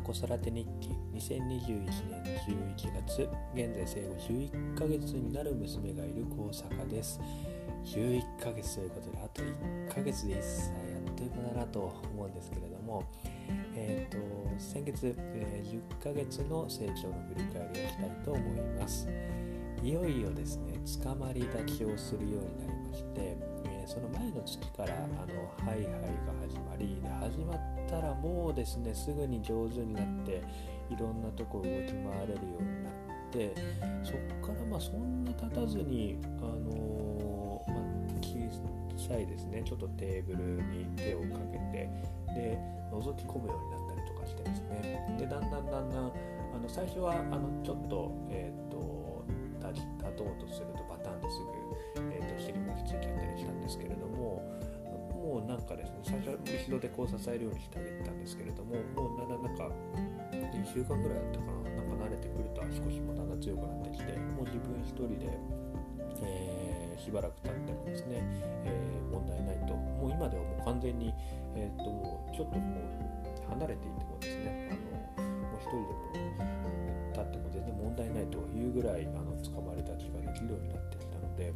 の子育て日記2021年11月現在生後11ヶ月になる娘がいる高坂です。11ヶ月ということであと1ヶ月で1歳やっということだなと思うんですけれどもえーと、先月、えー、10ヶ月の成長の振り返りをしたいと思います。いよいよですね捕まり立ちをするようになりまして、え、その前の月からあのハイハイが始まり始まったらもうですねすぐに上手になっていろんなとこ動き回れるようになってそっからまあそんな経たずにあのー、まあ、小さいですねちょっとテーブルに手をかけてで覗き込むようになったりとかしてですね。でだんだんだんだんあの最初はあのちょっと,、えーと、立とうとするとバタンですぐ、えーと、尻餅ついちゃったりしたんですけれどももうなんかですね最初は後ろでこう支えるようにしてあげてたんですけれどももうななんか2週間ぐらいだったかななんか慣れてくると足腰もだんだん強くなってきてもう自分一人で、えー、しばらく経ってもですね、えー、問題ないともう今ではもう完全に、えー、っともうちょっともう離れていてもですねあのもう一人でも立っても全然問題ないというぐらいあの捕まり立ちができるようになってきたので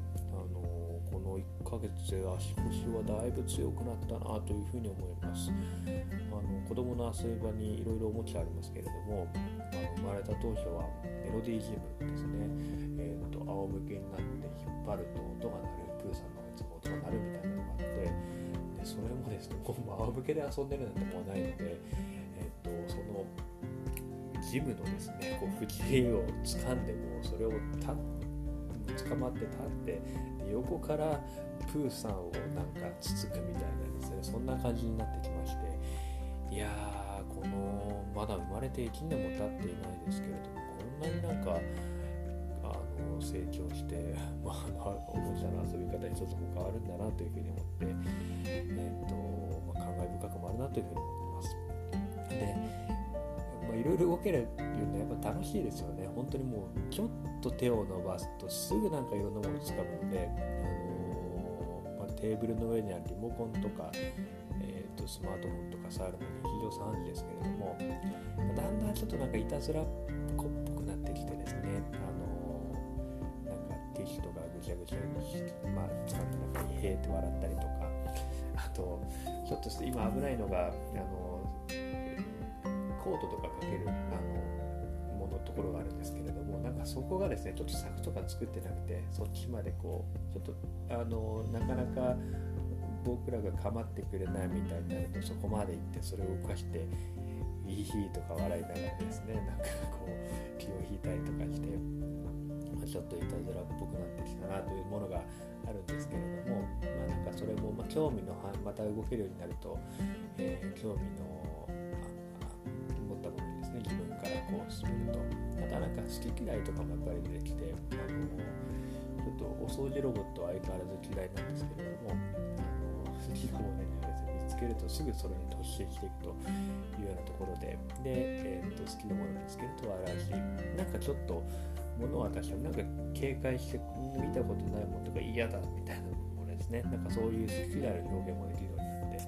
ヶ月で足腰はだいぶ強くなったなというふうに思います。あの子供の遊び場にいろいろおもちゃありますけれどもあの生まれた当初はメロディージムですね、えーと、仰向けになって引っ張ると音が鳴るプーさんのやつも音が鳴るみたいなのがあってでそれもですねもう仰向けで遊んでるなんてもうないので、えーと、そのジムのですねこう不自由を掴んでもそれを立捕まって立って横からプーさんをなんかつつくみたいなですねそんな感じになってきましていやーこのまだ生まれて1年も経っていないですけれどもこんなになんかあの成長して、まあ、おもちゃの遊び方一つも変わるんだなというふうに思って、えーとまあ、感慨深くもあるなというふうに思って。いろいろ動けるっていうのはやっぱ楽しいですよね。本当にもうちょっと手を伸ばすとすぐなんかいろんなものをつかむので、あのー、まあ、テーブルの上にあるリモコンとか、えーと、スマートフォンとか触るのに非常惨事ですけれども、だんだんちょっとなんかいたずらっぽくなってきてですね、あのー、なんかティッシュとかぐちゃぐちゃにして、まあ、掴んで中にへーって笑ったりとか、あと、ひょっとして今危ないのが、あのコートとかかけるあのものところがあるんですけれどもなんかそこがですねちょっと柵とか作ってなくてそっちまでこうちょっとあのなかなか僕らが構ってくれないみたいになるとそこまで行ってそれを動かしていいとか笑いながらですねなんかこう気を引いたりとかして、まあ、ちょっといたずらっぽくなってきたなというものがあるんですけれども、まあ、なんかそれも、まあ、興味のまた動けるようになると、えー、興味のこう進めると。またなんか好き嫌いとかもやっぱり出てきてあのちょっとお掃除ロボットは相変わらず嫌いなんですけれどもあの好きなものに見つけるとすぐそれに突進していくというようなところで。で、えー、と好きなものを見つけると笑うしなんかちょっと物は確かになんか警戒して見たことないものとか嫌だみたいなものですねなんかそういう好きな表現もできるようになって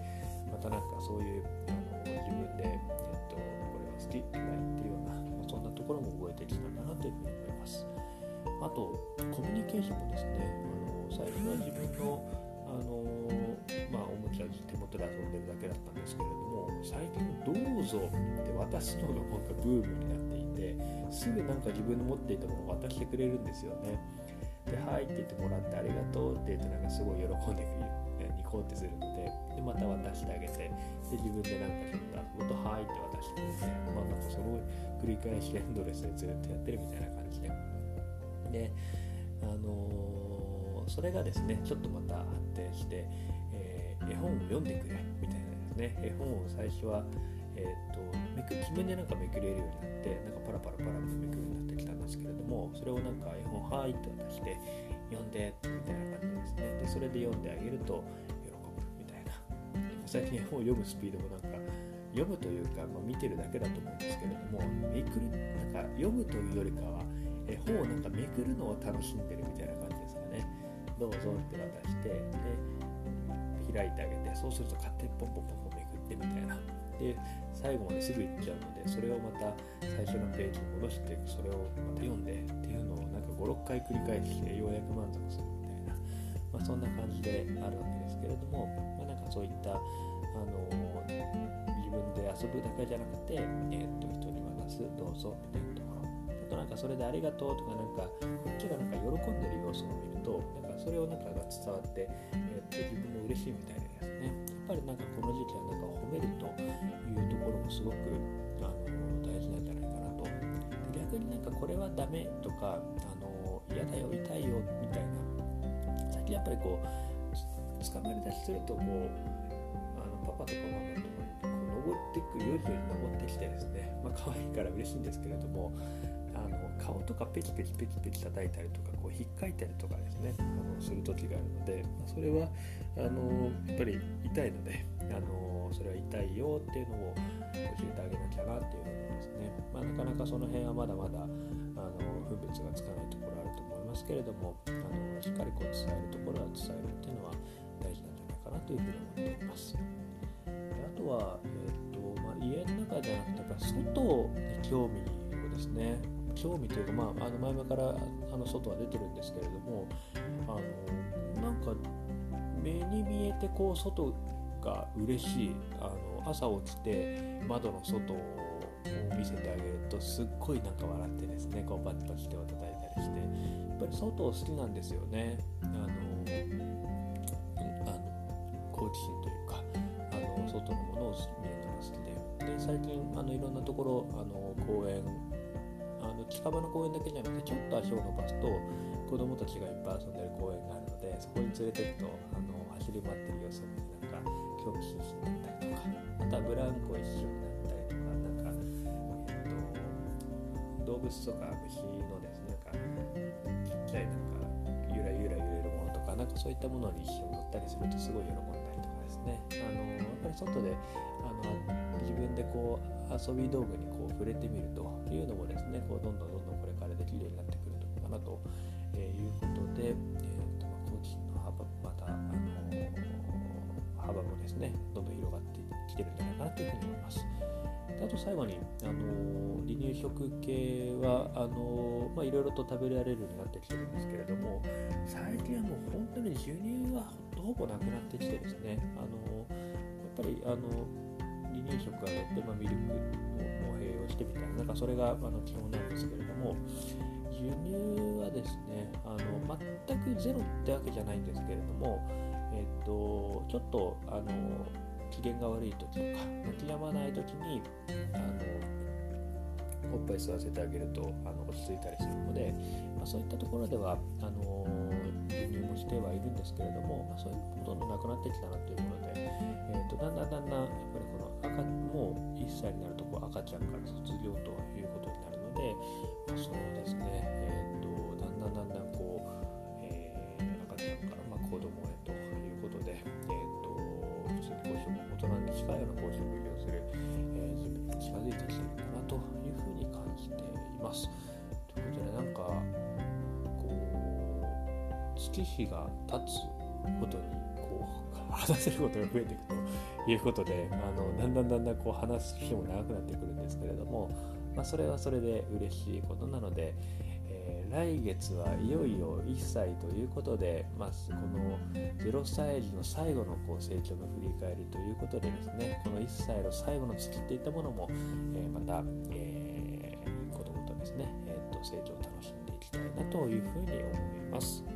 またなんかそういうあの自分で、えっと、これは好き嫌いころも覚えてきたんだなというふうに思います。あと、コミュニケーションもですね、あの最初は自分のあのまあ、おもちゃ手元で遊んでるだけだったんですけれども最近「どうぞ」って渡すのがなんかブームになっていてすぐなんか自分の持っていたものを渡してくれるんですよね。で「はい」って言ってもらって「ありがとう」って言ってなんかすごい喜んでニコってするのででまた渡してあげてで自分でなんかちょっと「はい」って渡してくれてまあなんかすごい繰り返しエンドレスでずっとやってるみたいな感じで。であのー、それがですねちょっとまた発展して、えー、絵本を読んでくれみたいなですね。絵本を最初はえーと、めく自分でなんかめくれるようになってなんかパラパラパラってめくるようになってきたんですけれどもそれをなんか絵本「はい」って渡して読んでみたいな感じですね。でそれで読んであげると喜ぶみたいな。最近絵本を読むスピードもなんか読むというか、まあ、見てるだけだと思うんですけれどもめくるなんか読むというよりかはえ本をなんかめくるのを楽しんでるみたいな感じですかね。どうぞって渡してで開いてあげてそうすると勝手にポンポンポンポンめくってみたいな。で最後まですぐ行っちゃうのでそれをまた最初のページに戻してそれをまた読んでっていうのをなんか56回繰り返してようやく満足するみたいな、まあ、そんな感じであるわけですけれども、まあ、なんかそういったあの自分で遊ぶだけじゃなくて、えー、っと人に渡すどうぞみたいなところ。あとなんかそれでありがとうとかなんかこっちがなんか喜んでる様子を見るとなんかそれをなんかが伝わって、えー、っと自分も嬉しいみたいなですね。やっぱりなんかこの時期はなんか褒めるというところもすごくあの大事なんじゃないかなと。逆になんかこれはダメとかあの嫌だよ痛いよみたいな。先やっぱりこう捕まり出しするとこうパパとかママと登っていくよりより登ってきてですね、まあ可愛いから嬉しいんですけれどもあの顔とかペキペキペキペキ叩いたりとかこう引っかいたりとかですね。あのする時があるので、まあ、それはあのやっぱり痛いのであのそれは痛いよっていうのを教えてあげなきゃなっていうのですね、まあ、なかなかその辺はまだまだあの分別がつかないところあると思いますけれどもあのしっかりこう伝えるところは伝えるっていうのは大事なんじゃないかなというふうに思っております。とは、えー、家の中じゃなくてやっぱ外に興味をですね興味というか、まあ、あの前々からあの外は出てるんですけれどもあのなんか目に見えてこう外が嬉しいあの朝起きて窓の外を見せてあげるとすっごいなんか笑ってですねこうバチバチ手を叩いたりしてやっぱり外好きなんですよね。あのあの好奇心というか外のものを見るで最近あのいろんなところあの公園あの近場の公園だけじゃなくてちょっと足を伸ばすと子供たちがいっぱい遊んでる公園があるのでそこに連れてくとあの走り回ってる様子を見てなんか興味津々になったりとかあとはブランコ一緒になったりとかなんか、えっと、動物とか虫のですねなんかちっちゃいなんかゆらゆら揺れるものとかなんかそういったものに一緒に乗ったりするとすごい喜んだりとかですね。あのやっぱり外であの自分でこう遊び道具にこう触れてみるというのもですねこうどんどんどんどんこれからできるようになってくるのかなということで、えーとまあ、好奇心の幅またあの幅もですねどんどん広がってきてるんじゃないかなというふうに思います。であと最後に、あの離乳食系はあのまあ、いろいろと食べられるようになってきてるんですけれども最近はもう本当に授乳はほぼなくなってきてですねあのやっぱりあの離乳食が乗って、まあ、ミルクを併用してみたいななんかそれがあの基本なんですけれども輸入はですねあの全くゼロってわけじゃないんですけれども、えっと、ちょっとあの機嫌が悪い時とか泣き止まない時にあのおっぱい吸わせてあげるとあの落ち着いたりするので、まあ、そういったところではあの輸入もしてはいるんですけれども、まあ、そういうのもなくなってきたなというもので、えーと、だんだんだんだんやっぱりこの赤もう1歳になるとこう赤ちゃんから卒業ということになるので、まあ、そうですね、えーと、だんだんだんだんこう、えー、赤ちゃんからまあ子供へということで、えーと、普通に公職大人に近いような公職業をする、えー、自分に近づいてきているかなというふうに感じています。ということでなんか月日が経つことにこう話せることが増えていくということであのだんだんだんだんこう話す日も長くなってくるんですけれども、まあ、それはそれで嬉しいことなので、えー、来月はいよいよ1歳ということで、まあ、この0歳児の最後のこう成長の振り返りということでですねこの1歳の最後の月っていったものも、えー、また、えー、子供とですね、えー、と成長を楽しんでいきたいなというふうに思います。